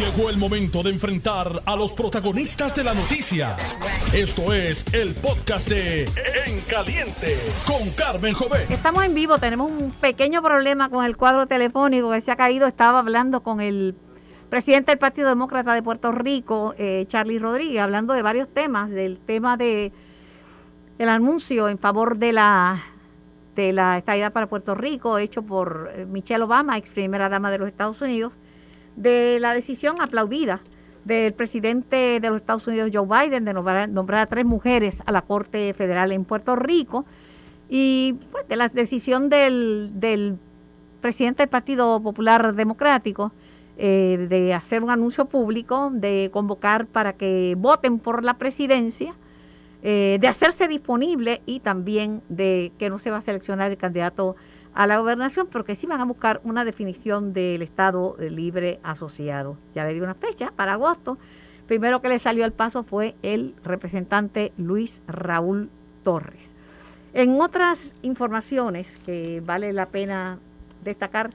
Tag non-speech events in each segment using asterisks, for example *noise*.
Llegó el momento de enfrentar a los protagonistas de la noticia. Esto es el podcast de En Caliente con Carmen Jovet. Estamos en vivo, tenemos un pequeño problema con el cuadro telefónico que se ha caído. Estaba hablando con el presidente del Partido Demócrata de Puerto Rico, eh, Charlie Rodríguez, hablando de varios temas, del tema de el anuncio en favor de la de la estadía para Puerto Rico hecho por eh, Michelle Obama, ex primera dama de los Estados Unidos, de la decisión aplaudida del presidente de los Estados Unidos, Joe Biden, de nombrar, a tres mujeres a la Corte Federal en Puerto Rico, y pues, de la decisión del, del presidente del Partido Popular Democrático eh, de hacer un anuncio público, de convocar para que voten por la presidencia, eh, de hacerse disponible y también de que no se va a seleccionar el candidato a la gobernación, porque sí van a buscar una definición del Estado libre asociado. Ya le di una fecha para agosto. Primero que le salió al paso fue el representante Luis Raúl Torres. En otras informaciones que vale la pena destacar,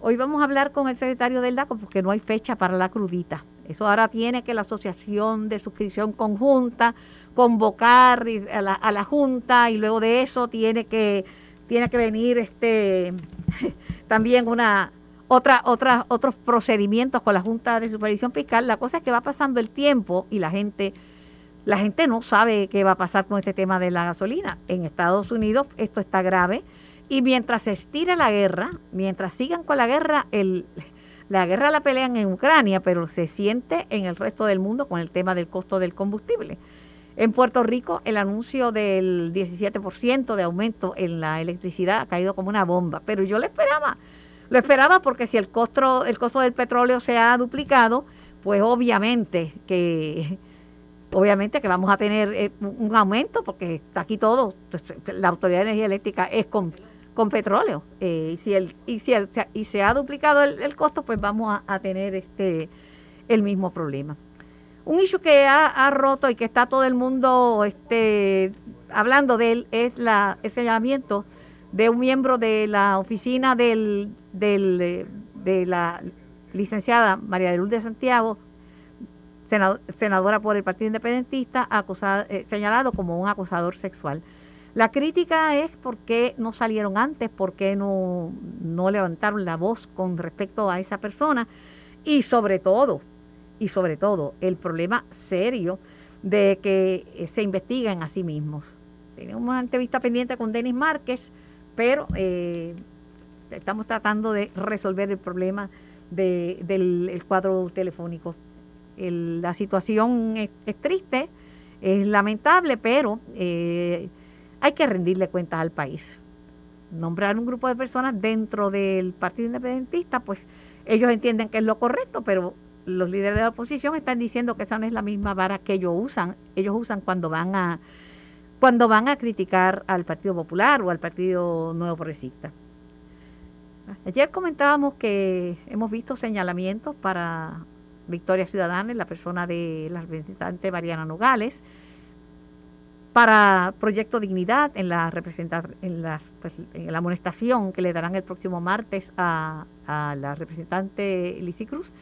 hoy vamos a hablar con el secretario del DACO porque no hay fecha para la crudita. Eso ahora tiene que la Asociación de Suscripción Conjunta convocar a la, a la Junta y luego de eso tiene que tiene que venir este *laughs* también una otra, otra, otros procedimientos con la Junta de Supervisión Fiscal. La cosa es que va pasando el tiempo y la gente, la gente no sabe qué va a pasar con este tema de la gasolina. En Estados Unidos esto está grave y mientras se estira la guerra, mientras sigan con la guerra, el, la guerra la pelean en Ucrania, pero se siente en el resto del mundo con el tema del costo del combustible. En Puerto Rico el anuncio del 17% de aumento en la electricidad ha caído como una bomba, pero yo lo esperaba. Lo esperaba porque si el costo, el costo del petróleo se ha duplicado, pues obviamente que obviamente que vamos a tener eh, un aumento porque está aquí todo, la Autoridad de Energía Eléctrica es con, con petróleo. Eh, y si el, y si y se ha duplicado el, costo, pues vamos a, a tener este el mismo problema. Un issue que ha, roto y que está todo el mundo este, hablando de él es la, el señalamiento de un miembro de la oficina del, del, de la licenciada María de Lourdes Santiago, senadora por el Partido Independentista, acusada, eh, señalado como un acosador sexual. La crítica es por qué no salieron antes, por qué no, no levantaron la voz con respecto a esa persona y sobre todo, y sobre todo el problema serio de que eh, se investiguen a sí mismos. Tenemos una entrevista pendiente con Denis Márquez, pero eh, estamos tratando de resolver el problema del cuadro telefónico. la situación es, triste, es lamentable, pero eh, hay que rendirle cuentas al país. Nombrar un grupo de personas dentro del Partido Independentista, pues ellos entienden que es lo correcto, pero los líderes de la oposición están diciendo que esa no es la misma vara que ellos usan. Ellos usan cuando van a cuando van a criticar al Partido Popular o al Partido Nuevo Progresista. Ayer comentábamos que hemos visto señalamientos para Victoria Ciudadana en la persona de la representante Mariana Nogales, para Proyecto Dignidad en la en la, pues, en la amonestación que le darán el próximo martes a, la representante Lizy Cruz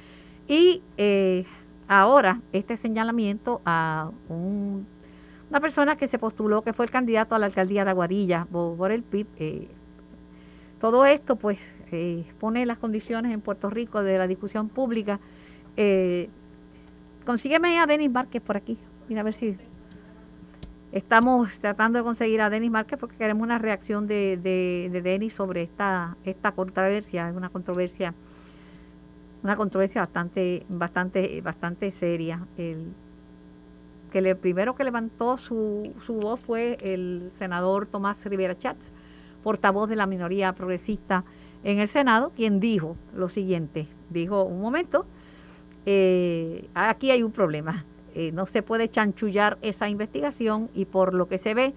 y eh, ahora este señalamiento a una persona que se postuló, que fue el candidato a la alcaldía de Aguadilla por, el PIB. Eh, todo esto pues eh, pone las condiciones en Puerto Rico de la discusión pública. consígueme a Denis Márquez por aquí. Mira a ver si estamos tratando de conseguir a Denis Márquez porque queremos una reacción de, de, de Denis sobre esta, esta controversia, una controversia una controversia bastante, bastante, bastante seria. El, que el primero que levantó su, su voz fue el senador Tomás Rivera Chats, portavoz de la minoría progresista en el Senado, quien dijo lo siguiente, dijo, un momento, eh, aquí hay un problema, eh, no se puede chanchullar esa investigación y por lo que se ve,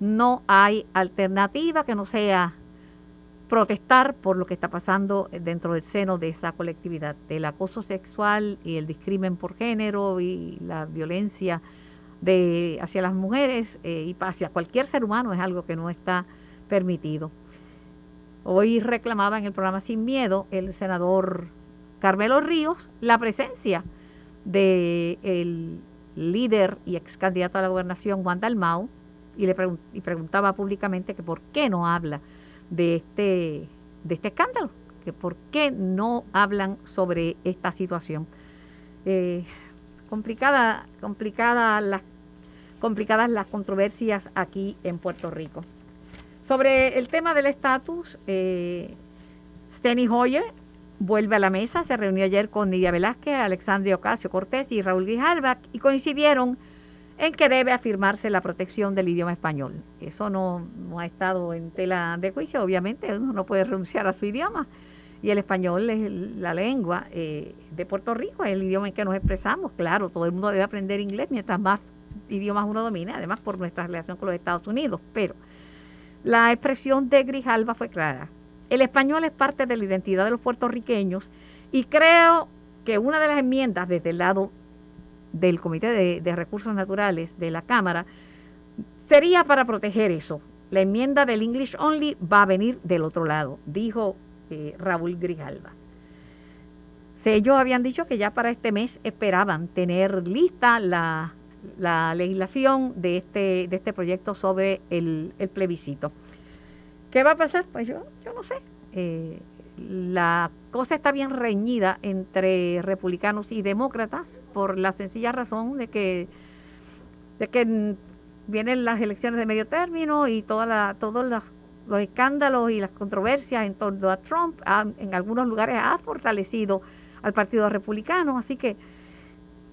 no hay alternativa que no sea protestar por lo que está pasando dentro del seno de esa colectividad, del acoso sexual y el discrimen por género y la violencia de hacia las mujeres eh, y hacia cualquier ser humano es algo que no está permitido. Hoy reclamaba en el programa Sin Miedo el senador Carmelo Ríos la presencia del el líder y ex candidato a la gobernación Juan Dalmau y le y preguntaba públicamente que por qué no habla de este de este escándalo, que por qué no hablan sobre esta situación. Eh, complicada, complicada las, complicadas las controversias aquí en Puerto Rico. Sobre el tema del estatus, eh, Steny Hoyer vuelve a la mesa, se reunió ayer con Nidia Velázquez, Alexandria Ocasio Cortés y Raúl Grijalva y coincidieron en que debe afirmarse la protección del idioma español. Eso no, ha estado en tela de juicio, obviamente uno no puede renunciar a su idioma y el español es la lengua eh, de Puerto Rico, es el idioma en que nos expresamos. Claro, todo el mundo debe aprender inglés mientras más idiomas uno domine, además por nuestra relación con los Estados Unidos, pero la expresión de Grijalva fue clara. El español es parte de la identidad de los puertorriqueños y creo que una de las enmiendas desde el lado del Comité de, Recursos Naturales de la Cámara sería para proteger eso. La enmienda del English Only va a venir del otro lado, dijo eh, Raúl Grijalva. Ellos habían dicho que ya para este mes esperaban tener lista la, legislación de este, de este proyecto sobre el, plebiscito. ¿Qué va a pasar? Pues yo, yo no sé. Eh, la cosa está bien reñida entre republicanos y demócratas por la sencilla razón de que, de que vienen las elecciones de medio término y toda la, todos los, escándalos y las controversias en torno a Trump en algunos lugares ha fortalecido al Partido Republicano. Así que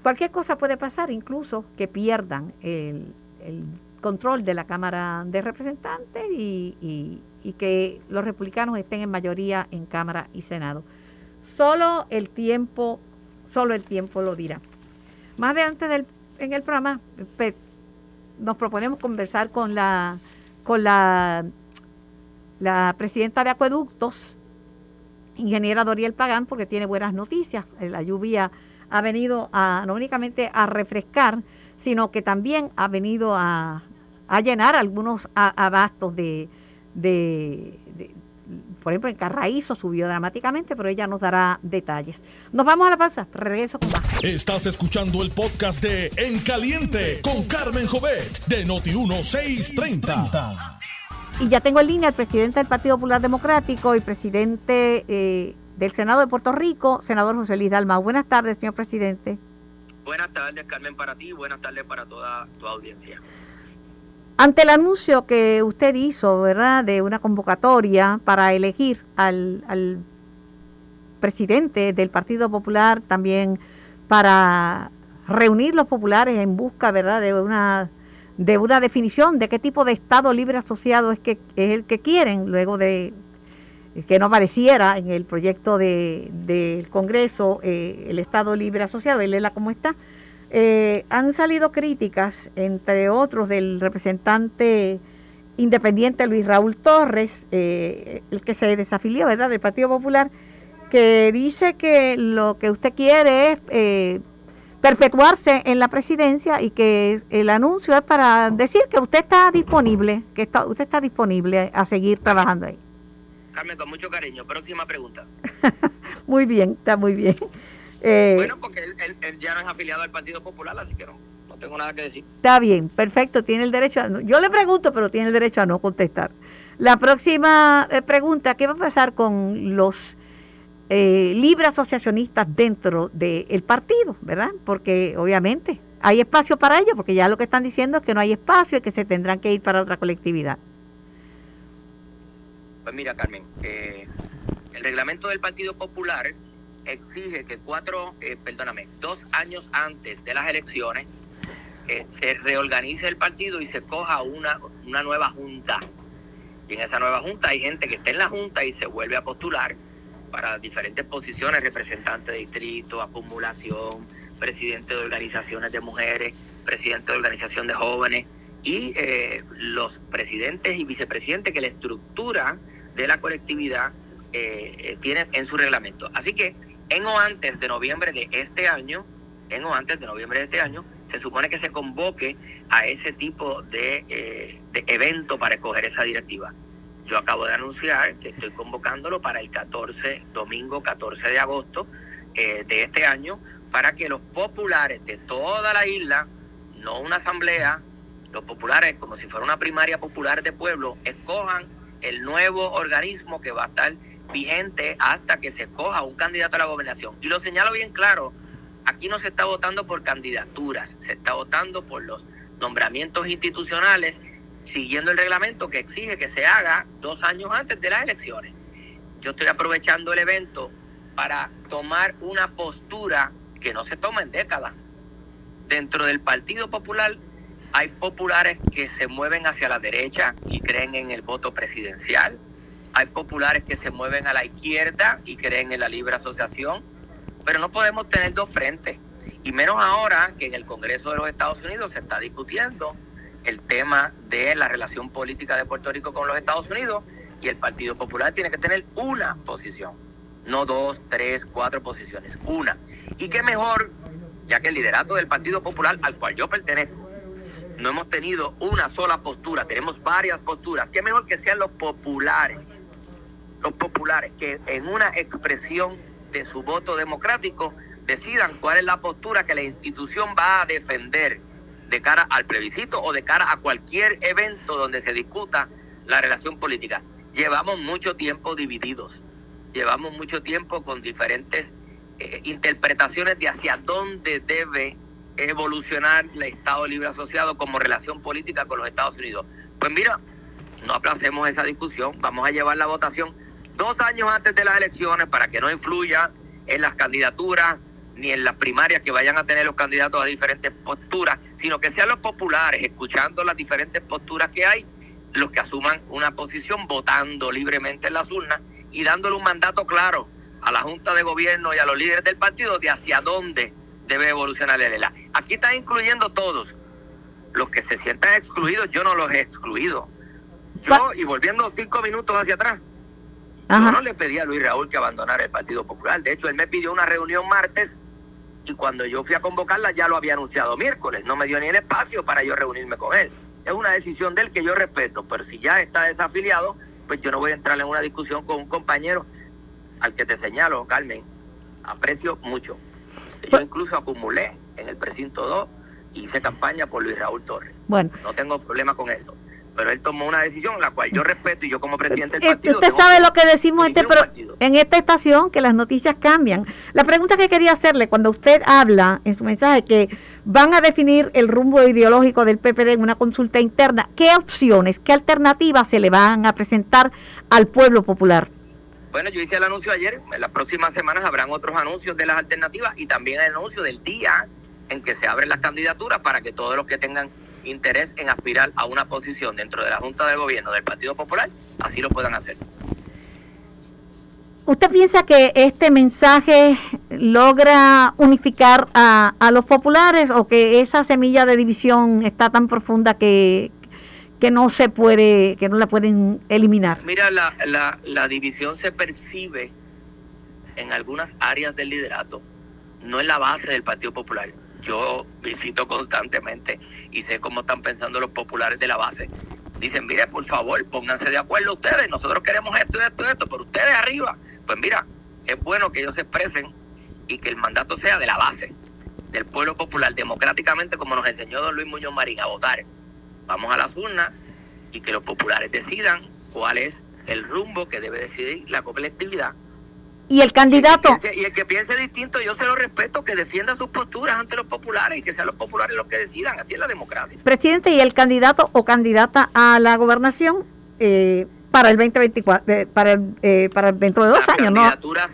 cualquier cosa puede pasar, incluso que pierdan el, el control de la Cámara de Representantes y, y que los republicanos estén en mayoría en Cámara y Senado. Solo el tiempo, solo el tiempo lo dirá. Más adelante del, en el programa nos proponemos conversar con la con la, la presidenta de Acueductos, ingeniera Doriel Pagán, porque tiene buenas noticias. La lluvia ha venido a, no únicamente a refrescar, sino que también ha venido a, a llenar algunos abastos de, de, por ejemplo, en Carraízo subió dramáticamente, pero ella nos dará detalles. Nos vamos a la pausa, regreso con más. Estás escuchando el podcast de En Caliente con Carmen Jovet de Noti1630. Y ya tengo en línea al presidente del Partido Popular Democrático y presidente eh, del Senado de Puerto Rico, senador José Luis Dalma. Buenas tardes, señor presidente. Buenas tardes, Carmen, para ti. Buenas tardes para toda tu audiencia. Ante el anuncio que usted hizo, ¿verdad?, de una convocatoria para elegir al, presidente del Partido Popular, también para reunir los populares en busca, ¿verdad?, de una de una definición de qué tipo de Estado libre asociado es que es el que quieren, luego de que no apareciera en el proyecto del Congreso eh, el Estado libre asociado, él la cómo está. Eh, han salido críticas, entre otros, del representante independiente Luis Raúl Torres, eh, el que se desafilió, ¿verdad?, del Partido Popular, que dice que lo que usted quiere es eh, perpetuarse en la presidencia y que el anuncio es para decir que usted está disponible, que está, usted está disponible a seguir trabajando ahí. Carmen, con mucho cariño. Próxima pregunta. *laughs* muy bien, está muy bien. Eh, bueno, porque él, ya no es afiliado al Partido Popular, así que no, no tengo nada que decir. Está bien, perfecto, tiene el derecho a... Yo le pregunto, pero tiene el derecho a no contestar. La próxima eh, pregunta, ¿qué va a pasar con los eh, libres asociacionistas dentro del partido, verdad? Porque obviamente hay espacio para ellos, porque ya lo que están diciendo es que no hay espacio y que se tendrán que ir para otra colectividad. Pues mira, Carmen, el reglamento del Partido Popular exige que cuatro, eh, perdóname, dos años antes de las elecciones eh, se reorganice el partido y se coja una, una nueva junta. Y en esa nueva junta hay gente que está en la junta y se vuelve a postular para diferentes posiciones, representante de distrito, acumulación, presidente de organizaciones de mujeres, presidente de organización de jóvenes y eh, los presidentes y vicepresidentes que la estructura de la colectividad eh, tienen en su reglamento. Así que en o antes de noviembre de este año, en o antes de noviembre de este año, se supone que se convoque a ese tipo de, eh, evento para escoger esa directiva. Yo acabo de anunciar que estoy convocándolo para el 14, domingo 14 de agosto, eh, de este año para que los populares de toda la isla, no una asamblea, los populares, como si fuera una primaria popular de pueblo, escojan el nuevo organismo que va a estar vigente hasta que se escoja un candidato a la gobernación. Y lo señalo bien claro, aquí no se está votando por candidaturas, se está votando por los nombramientos institucionales, siguiendo el reglamento que exige que se haga dos años antes de las elecciones. Yo estoy aprovechando el evento para tomar una postura que no se toma en décadas. Dentro del Partido Popular hay populares que se mueven hacia la derecha y creen en el voto presidencial. Hay populares que se mueven a la izquierda y creen en la libre asociación. Pero no podemos tener dos frentes. Y menos ahora que en el Congreso de los Estados Unidos se está discutiendo el tema de la relación política de Puerto Rico con los Estados Unidos y el Partido Popular tiene que tener una posición, no dos, tres, cuatro posiciones, una. Y qué mejor, ya que el liderato del Partido Popular al cual yo pertenezco, no hemos tenido una sola postura, tenemos varias posturas, qué mejor que sean los populares, los populares que en una expresión de su voto democrático decidan cuál es la postura que la institución va a defender de cara al plebiscito o de cara a cualquier evento donde se discuta la relación política. Llevamos mucho tiempo divididos, llevamos mucho tiempo con diferentes eh, interpretaciones de hacia dónde debe evolucionar el Estado Libre Asociado como relación política con los Estados Unidos. Pues mira, no aplacemos esa discusión, vamos a llevar la votación dos años antes de las elecciones para que no influya en las candidaturas ni en las primarias que vayan a tener los candidatos a diferentes posturas, sino que sean los populares, escuchando las diferentes posturas que hay, los que asuman una posición votando libremente en las urnas y dándole un mandato claro a la Junta de Gobierno y a los líderes del partido de hacia dónde debe evolucionar el ELA. Aquí están incluyendo todos. Los que se sientan excluidos, yo no los he excluido. Yo, y volviendo cinco minutos hacia atrás, yo no le pedí a Luis Raúl que abandonara el Partido Popular. De hecho, él me pidió una reunión martes y cuando yo fui a convocarla ya lo había anunciado miércoles. No me dio ni el espacio para yo reunirme con él. Es una decisión de él que yo respeto, pero si ya está desafiliado, pues yo no voy a entrar en una discusión con un compañero al que te señalo, Carmen. Aprecio mucho. Yo pues incluso acumulé en el precinto 2 y hice campaña por Luis Raúl Torres. Bueno. No tengo problema con eso pero él tomó una decisión la cual yo respeto y yo como presidente del eh, partido. Usted sabe lo que decimos este en esta estación, que las noticias cambian. La pregunta que quería hacerle, cuando usted habla en su mensaje que van a definir el rumbo ideológico del PPD en una consulta interna, ¿qué opciones, qué alternativas se le van a presentar al pueblo popular? Bueno, yo hice el anuncio ayer, en las próximas semanas habrán otros anuncios de las alternativas y también el anuncio del día en que se abren las candidaturas para que todos los que tengan interés en aspirar a una posición dentro de la Junta de Gobierno del Partido Popular, así lo puedan hacer. ¿Usted piensa que este mensaje logra unificar a, a, los populares o que esa semilla de división está tan profunda que, que no se puede, que no la pueden eliminar? Mira, la, la, la división se percibe en algunas áreas del liderato, no en la base del Partido Popular yo visito constantemente y sé cómo están pensando los populares de la base. Dicen, mire, por favor, pónganse de acuerdo ustedes, nosotros queremos esto, esto, esto, pero ustedes arriba, pues mira, es bueno que ellos se expresen y que el mandato sea de la base, del pueblo popular, democráticamente, como nos enseñó don Luis Muñoz Marín, a votar. Vamos a las urnas y que los populares decidan cuál es el rumbo que debe decidir la colectividad y el candidato. Y el, que piense, distinto, yo se lo respeto, que defienda sus posturas ante los populares y que sean los populares los que decidan. Así es la democracia. Presidente, ¿y el candidato o candidata a la gobernación eh, para el 2024, eh, para, el, eh, para dentro de dos las años, candidaturas,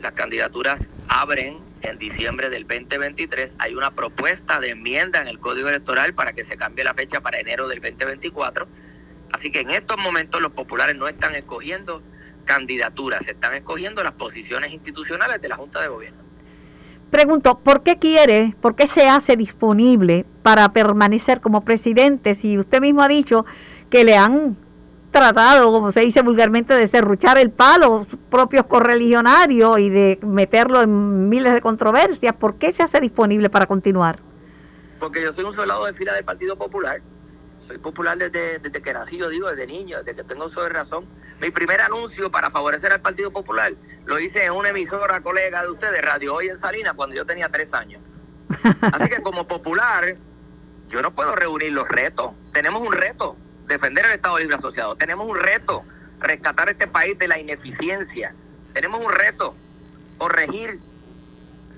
Las candidaturas abren en diciembre del 2023. Hay una propuesta de enmienda en el Código Electoral para que se cambie la fecha para enero del 2024. Así que en estos momentos los populares no están escogiendo candidaturas, se están escogiendo las posiciones institucionales de la Junta de Gobierno. Pregunto, ¿por qué quiere, por qué se hace disponible para permanecer como presidente si usted mismo ha dicho que le han tratado, como se dice vulgarmente, de serruchar el palo propios correligionarios y de meterlo en miles de controversias? ¿Por qué se hace disponible para continuar? Porque yo soy un soldado de fila del Partido Popular soy popular desde, desde que nací, yo digo, desde niño, desde que tengo uso de razón. Mi primer anuncio para favorecer al Partido Popular lo hice en una emisora colega de ustedes, Radio Hoy en Salinas, cuando yo tenía tres años. *laughs* Así que como popular, yo no puedo reunir los retos. Tenemos un reto, defender el Estado Libre Asociado. Tenemos un reto, rescatar este país de la ineficiencia. Tenemos un reto, corregir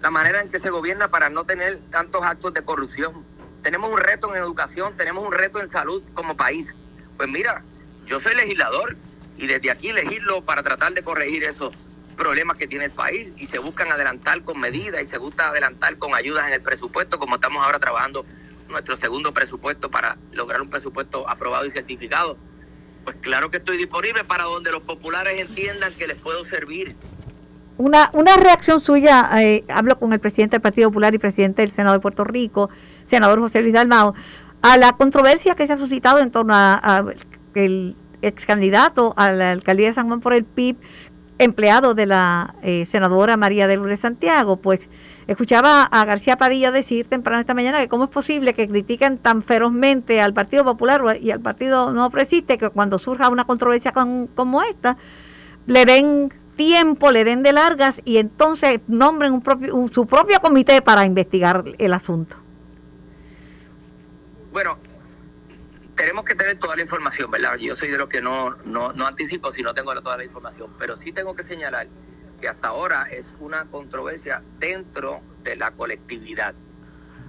la manera en que se gobierna para no tener tantos actos de corrupción. Tenemos un reto en educación, tenemos un reto en salud como país. Pues mira, yo soy legislador y desde aquí legislo para tratar de corregir esos problemas que tiene el país y se buscan adelantar con medidas y se busca adelantar con ayudas en el presupuesto, como estamos ahora trabajando nuestro segundo presupuesto para lograr un presupuesto aprobado y certificado. Pues claro que estoy disponible para donde los populares entiendan que les puedo servir. Una, una reacción suya, eh, hablo con el presidente del Partido Popular y presidente del Senado de Puerto Rico, senador José Luis Dalmao, a la controversia que se ha suscitado en torno a, el ex candidato a la alcaldía de San Juan por el PIB, empleado de la eh, senadora María de Lourdes Santiago, pues escuchaba a García Padilla decir temprano esta mañana que cómo es posible que critiquen tan ferozmente al Partido Popular y al Partido No Presiste que cuando surja una controversia como esta, le den tiempo, le den de largas y entonces nombren un propio, su propio comité para investigar el asunto. Bueno, tenemos que tener toda la información, ¿verdad? Yo soy de los que no, no, no anticipo si no tengo toda la información, pero sí tengo que señalar que hasta ahora es una controversia dentro de la colectividad.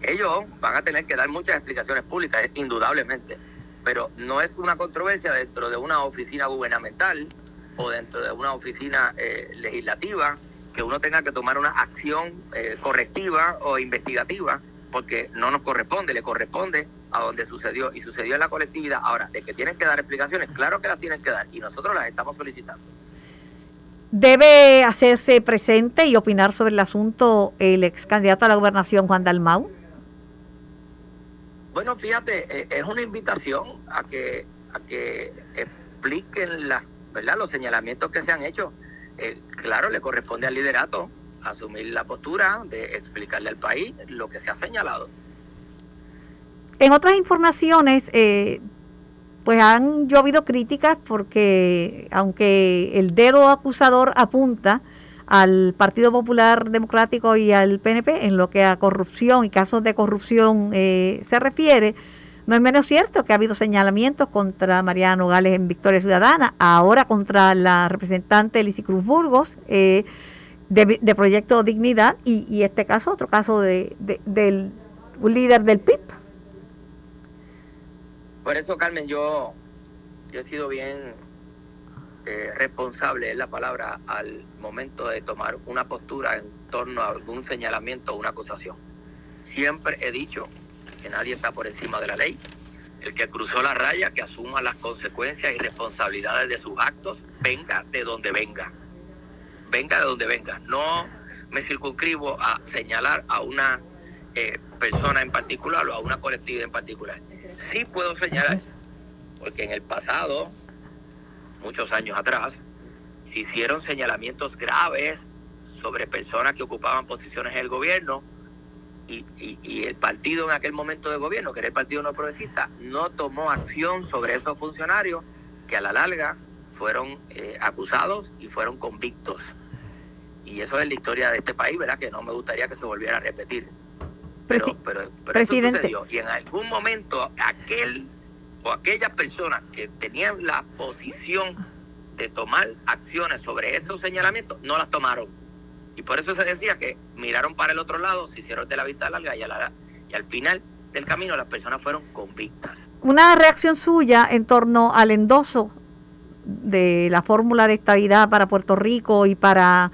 Ellos van a tener que dar muchas explicaciones públicas, indudablemente, pero no es una controversia dentro de una oficina gubernamental o dentro de una oficina eh, legislativa que uno tenga que tomar una acción eh, correctiva o investigativa porque no nos corresponde, le corresponde a donde sucedió y sucedió en la colectividad. Ahora, de que tienen que dar explicaciones, claro que las tienen que dar y nosotros las estamos solicitando. ¿Debe hacerse presente y opinar sobre el asunto el ex candidato a la gobernación, Juan Dalmau? Bueno, fíjate, eh, es una invitación a que, a que expliquen las, ¿verdad? los señalamientos que se han hecho. Eh, claro, le corresponde al liderato asumir la postura de explicarle al país lo que se ha señalado. En otras informaciones, eh, pues han llovido críticas porque aunque el dedo acusador apunta al Partido Popular Democrático y al PNP en lo que a corrupción y casos de corrupción eh, se refiere, no es menos cierto que ha habido señalamientos contra Mariano Gales en Victoria Ciudadana, ahora contra la representante Lizy Cruz Burgos eh, de, Proyecto Dignidad y, este caso, otro caso de, del un líder del PIB. Por eso, Carmen, yo, yo he sido bien eh, responsable, es la palabra, al momento de tomar una postura en torno a algún señalamiento o una acusación. Siempre he dicho que nadie está por encima de la ley. El que cruzó la raya, que asuma las consecuencias y responsabilidades de sus actos, venga de donde venga. Venga de donde venga. No me circunscribo a señalar a una eh, persona en particular o a una colectividad en particular sí puedo señalar, porque en el pasado, muchos años atrás, se hicieron señalamientos graves sobre personas que ocupaban posiciones en el gobierno y, el partido en aquel momento de gobierno, que era el Partido No Progresista, no tomó acción sobre esos funcionarios que a la larga fueron eh, acusados y fueron convictos. Y eso es la historia de este país, ¿verdad? Que no me gustaría que se volviera a repetir pero, presidente. y en algún momento aquel o aquellas personas que tenían la posición de tomar acciones sobre esos señalamientos no las tomaron. Y por eso se decía que miraron para el otro lado, se hicieron de la vista larga y, y al final del camino las personas fueron convictas. Una reacción suya en torno al endoso de la fórmula de estabilidad para Puerto Rico y para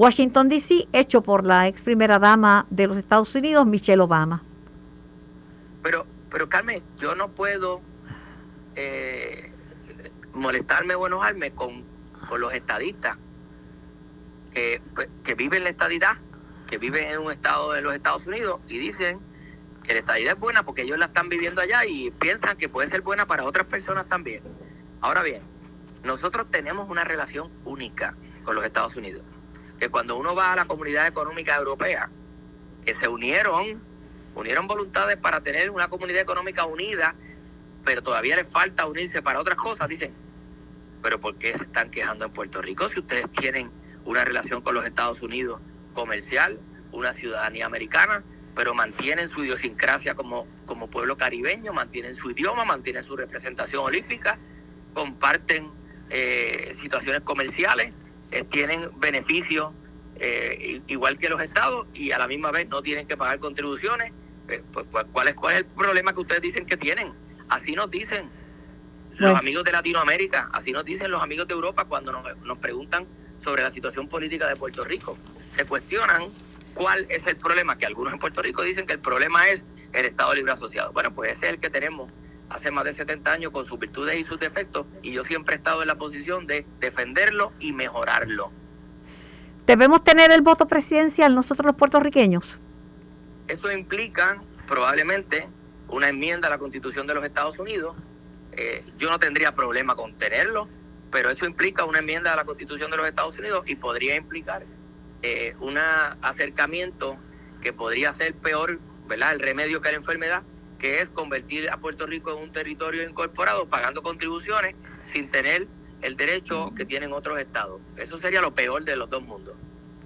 Washington, D.C., hecho por la ex primera dama de los Estados Unidos, Michelle Obama. Pero, pero Carmen, yo no puedo eh, molestarme o enojarme con, con los estadistas que, que viven la estadidad, que viven en un estado de los Estados Unidos y dicen que la estadidad es buena porque ellos la están viviendo allá y piensan que puede ser buena para otras personas también. Ahora bien, nosotros tenemos una relación única con los Estados Unidos que cuando uno va a la comunidad económica europea, que se unieron, unieron voluntades para tener una comunidad económica unida pero todavía les falta unirse para otras cosas, dicen, pero ¿por qué se están quejando en Puerto Rico si ustedes tienen una relación con los Estados Unidos comercial, una ciudadanía americana, pero mantienen su idiosincrasia como, como pueblo caribeño, mantienen su idioma, mantienen su representación olímpica, comparten eh, situaciones comerciales, eh, tienen beneficios eh, igual que los estados y a la misma vez no tienen que pagar contribuciones. Pues, ¿cuál, es, ¿Cuál es el problema que ustedes dicen que tienen? Así nos dicen los amigos de Latinoamérica, así nos dicen los amigos de Europa cuando nos, nos preguntan sobre la situación política de Puerto Rico. Se cuestionan cuál es el problema, que algunos en Puerto Rico dicen que el problema es el Estado Libre Asociado. Bueno, pues ese es el que tenemos hace más de 70 años con sus virtudes y sus defectos y yo siempre he estado en la posición de defenderlo y mejorarlo. ¿Debemos tener el voto presidencial nosotros los puertorriqueños? Eso implica probablemente una enmienda a la Constitución de los Estados Unidos. Eh, yo no tendría problema con tenerlo, pero eso implica una enmienda a la Constitución de los Estados Unidos y podría implicar eh, un acercamiento que podría ser peor, ¿verdad? El remedio que la enfermedad, que es convertir a Puerto Rico en un territorio incorporado pagando contribuciones sin tener el derecho que tienen otros estados. Eso sería lo peor de los dos mundos.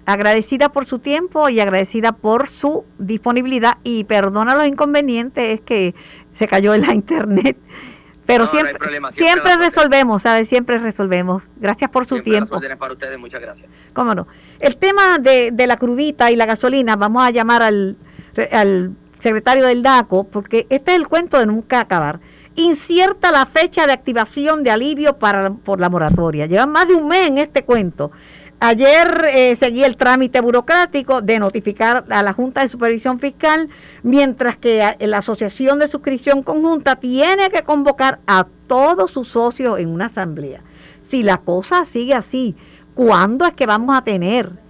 Agradecida por su tiempo y agradecida por su disponibilidad y perdona los inconvenientes, es que se cayó en la internet pero siempre, siempre, resolvemos, ¿sabes? Siempre resolvemos. Gracias por su tiempo. para ustedes, muchas gracias. Cómo no. El tema de, de la crudita y la gasolina, vamos a llamar al, al secretario del DACO, porque este es el cuento de nunca acabar. Incierta la fecha de activación de alivio para, por la moratoria. Llevan más de un mes en este cuento. Ayer eh, seguí el trámite burocrático de notificar a la Junta de Supervisión Fiscal, mientras que la Asociación de Suscripción Conjunta tiene que convocar a todos sus socios en una asamblea. Si la cosa sigue así, ¿cuándo es que vamos a tener?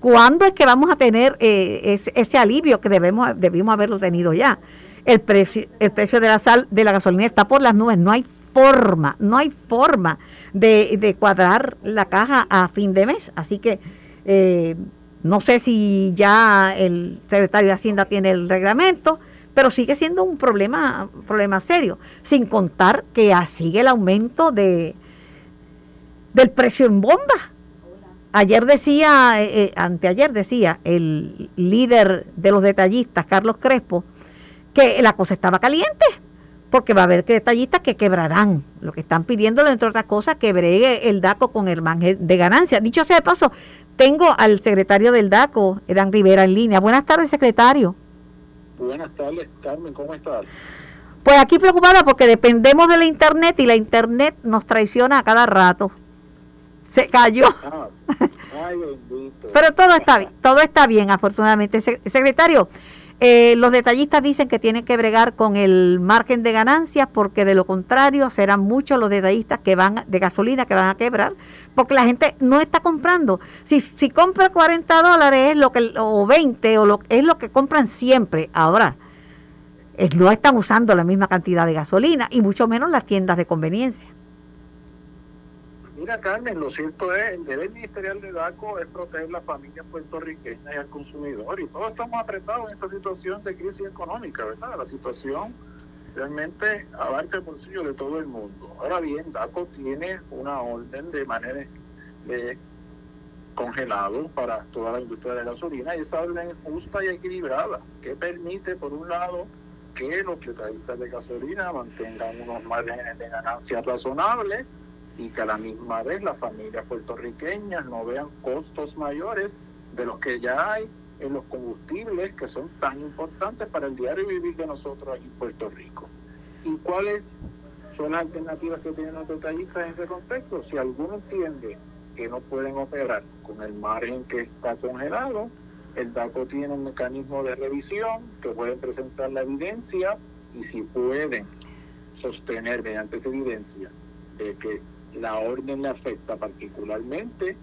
¿Cuándo es que vamos a tener eh, ese, alivio que debemos, debimos haberlo tenido ya? El precio, el precio de la sal, de la gasolina está por las nubes, no hay forma, no hay forma de, cuadrar la caja a fin de mes. Así que eh, no sé si ya el secretario de Hacienda tiene el reglamento, pero sigue siendo un problema, problema serio, sin contar que sigue el aumento de del precio en bomba. Ayer decía, eh, eh, anteayer decía el líder de los detallistas, Carlos Crespo, que la cosa estaba caliente porque va a haber detallistas que quebrarán. Lo que están pidiendo, entre otras cosas, que bregue el DACO con el margen de ganancia. Dicho sea de paso, tengo al secretario del DACO, Edan Rivera, en línea. Buenas tardes, secretario. Buenas tardes, Carmen, ¿cómo estás? Pues aquí preocupada porque dependemos de la Internet y la Internet nos traiciona a cada rato. Se cayó. Ah, *laughs* ay, Pero todo está bien, todo está bien, afortunadamente. Secretario, eh, los detallistas dicen que tienen que bregar con el margen de ganancias porque de lo contrario serán muchos los detallistas que van de gasolina que van a quebrar porque la gente no está comprando. Si, si compra 40 dólares es lo que, o 20 o lo, es lo que compran siempre. Ahora, no están usando la misma cantidad de gasolina y mucho menos las tiendas de conveniencia. Mira, Carmen, lo cierto es, el deber ministerial de DACO es proteger la familia puertorriqueña y al consumidor. Y todos estamos apretados en esta situación de crisis económica, ¿verdad? La situación realmente abarca el bolsillo de todo el mundo. Ahora bien, DACO tiene una orden de manera de congelado para toda la industria de la gasolina y esa orden es justa y equilibrada, que permite, por un lado, que los detallistas de gasolina mantengan unos márgenes de ganancias razonables y que a la misma vez las familias puertorriqueñas no vean costos mayores de los que ya hay en los combustibles que son tan importantes para el diario vivir de nosotros aquí en Puerto Rico. ¿Y cuáles son las alternativas que tienen los detallistas en ese contexto? Si alguno entiende que no pueden operar con el margen que está congelado, el DACO tiene un mecanismo de revisión que pueden presentar la evidencia y si pueden sostener mediante esa evidencia de que la orden le afecta particularmente,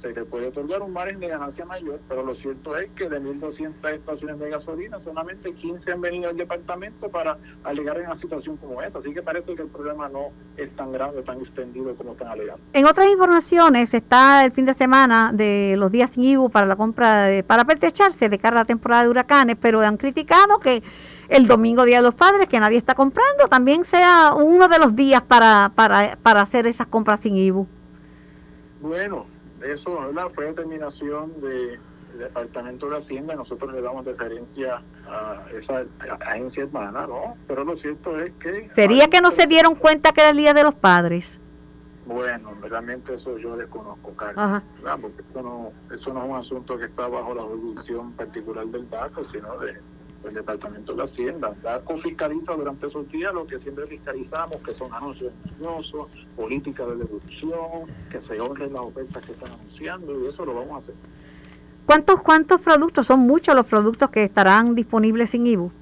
se le puede otorgar un margen de ganancia mayor, pero lo cierto es que de 1.200 estaciones de gasolina, solamente 15 han venido al departamento para alegar en una situación como esa. Así que parece que el problema no es tan grande, tan extendido como están alegando. En otras informaciones está el fin de semana de los días sin IBU para la compra, de, para pertrecharse de cara a la temporada de huracanes, pero han criticado que el domingo Día de los Padres, que nadie está comprando, también sea uno de los días para, para, para hacer esas compras sin IBU. Bueno, eso fue determinación del Departamento de Hacienda, nosotros le damos deferencia a esa agencia hermana, ¿no? Pero lo cierto es que... ¿Sería que no se dieron cuenta que era el Día de los Padres? Bueno, realmente eso yo desconozco, Carlos. Porque eso no, eso no es un asunto que está bajo la jurisdicción particular del DACO, sino de, del Departamento de Hacienda. DACO fiscaliza durante esos días lo que siempre fiscalizamos, que son anuncios engañosos, políticas de devolución, que se honren las ofertas que están anunciando, y eso lo vamos a hacer. ¿Cuántos, cuántos productos? Son muchos los productos que estarán disponibles sin IBU.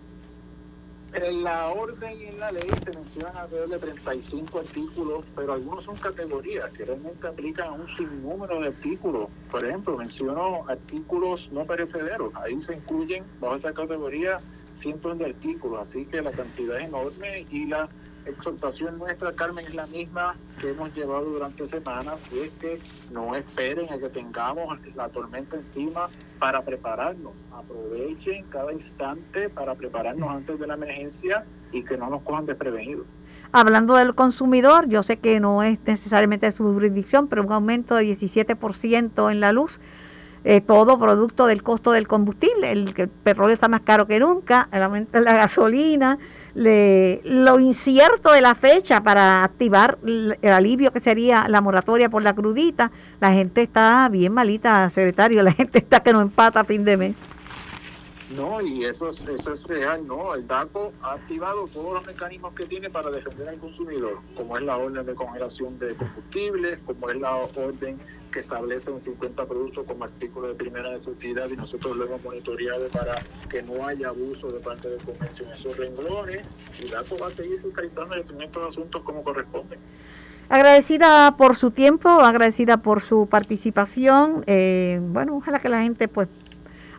En la orden y en la ley se mencionan alrededor de 35 artículos, pero algunos son categorías que realmente aplican a un sinnúmero de artículos. Por ejemplo, menciono artículos no perecederos. Ahí se incluyen, bajo esa categoría, cientos de artículos. Así que la cantidad es enorme y la exhortación nuestra, Carmen, es la misma que hemos llevado durante semanas, y es que no esperen a que tengamos la tormenta encima para prepararnos. Aprovechen cada instante para prepararnos antes de la emergencia y que no nos cojan desprevenidos. Hablando del consumidor, yo sé que no es necesariamente su jurisdicción, pero un aumento de 17% en la luz. Eh, todo producto del costo del combustible, el, el petróleo está más caro que nunca, el aumento de la gasolina, le, lo incierto de la fecha para activar el, alivio que sería la moratoria por la crudita. La gente está bien malita, secretario, la gente está que no empata a fin de mes. No, y eso es, eso es real, ¿no? El DACO ha activado todos los mecanismos que tiene para defender al consumidor, como es la orden de congelación de combustibles, como es la orden que establecen 50 productos como artículos de primera necesidad y nosotros lo hemos monitoreado para que no haya abuso de parte del comercio en esos renglones y DACO va a seguir fiscalizando y estos asuntos como corresponde. Agradecida por su tiempo, agradecida por su participación. Eh, bueno, ojalá que la gente pues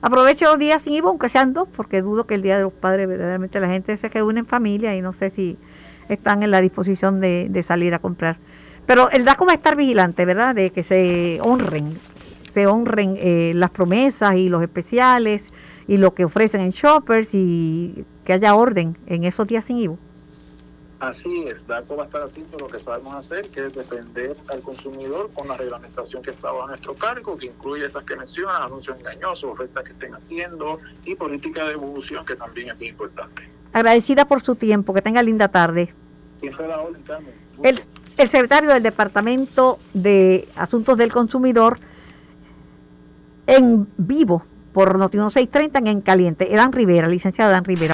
Aproveche los días sin IVA, aunque sean dos, porque dudo que el Día de los Padres verdaderamente la gente se reúne en familia y no sé si están en la disposición de, salir a comprar. Pero el DACO va a estar vigilante, ¿verdad? De que se honren, se honren eh, las promesas y los especiales y lo que ofrecen en shoppers y que haya orden en esos días sin IVA. Así es, DACO va a estar haciendo lo que sabemos hacer, que es defender al consumidor con la reglamentación que está bajo nuestro cargo, que incluye esas que mencionan, anuncios engañosos, ofertas que estén haciendo y política de evolución, que también es muy importante. Agradecida por su tiempo, que tenga linda tarde. El, el secretario del Departamento de Asuntos del Consumidor en vivo por Noti 1630 en, en Caliente. Edan Rivera, licenciado Edan Rivera.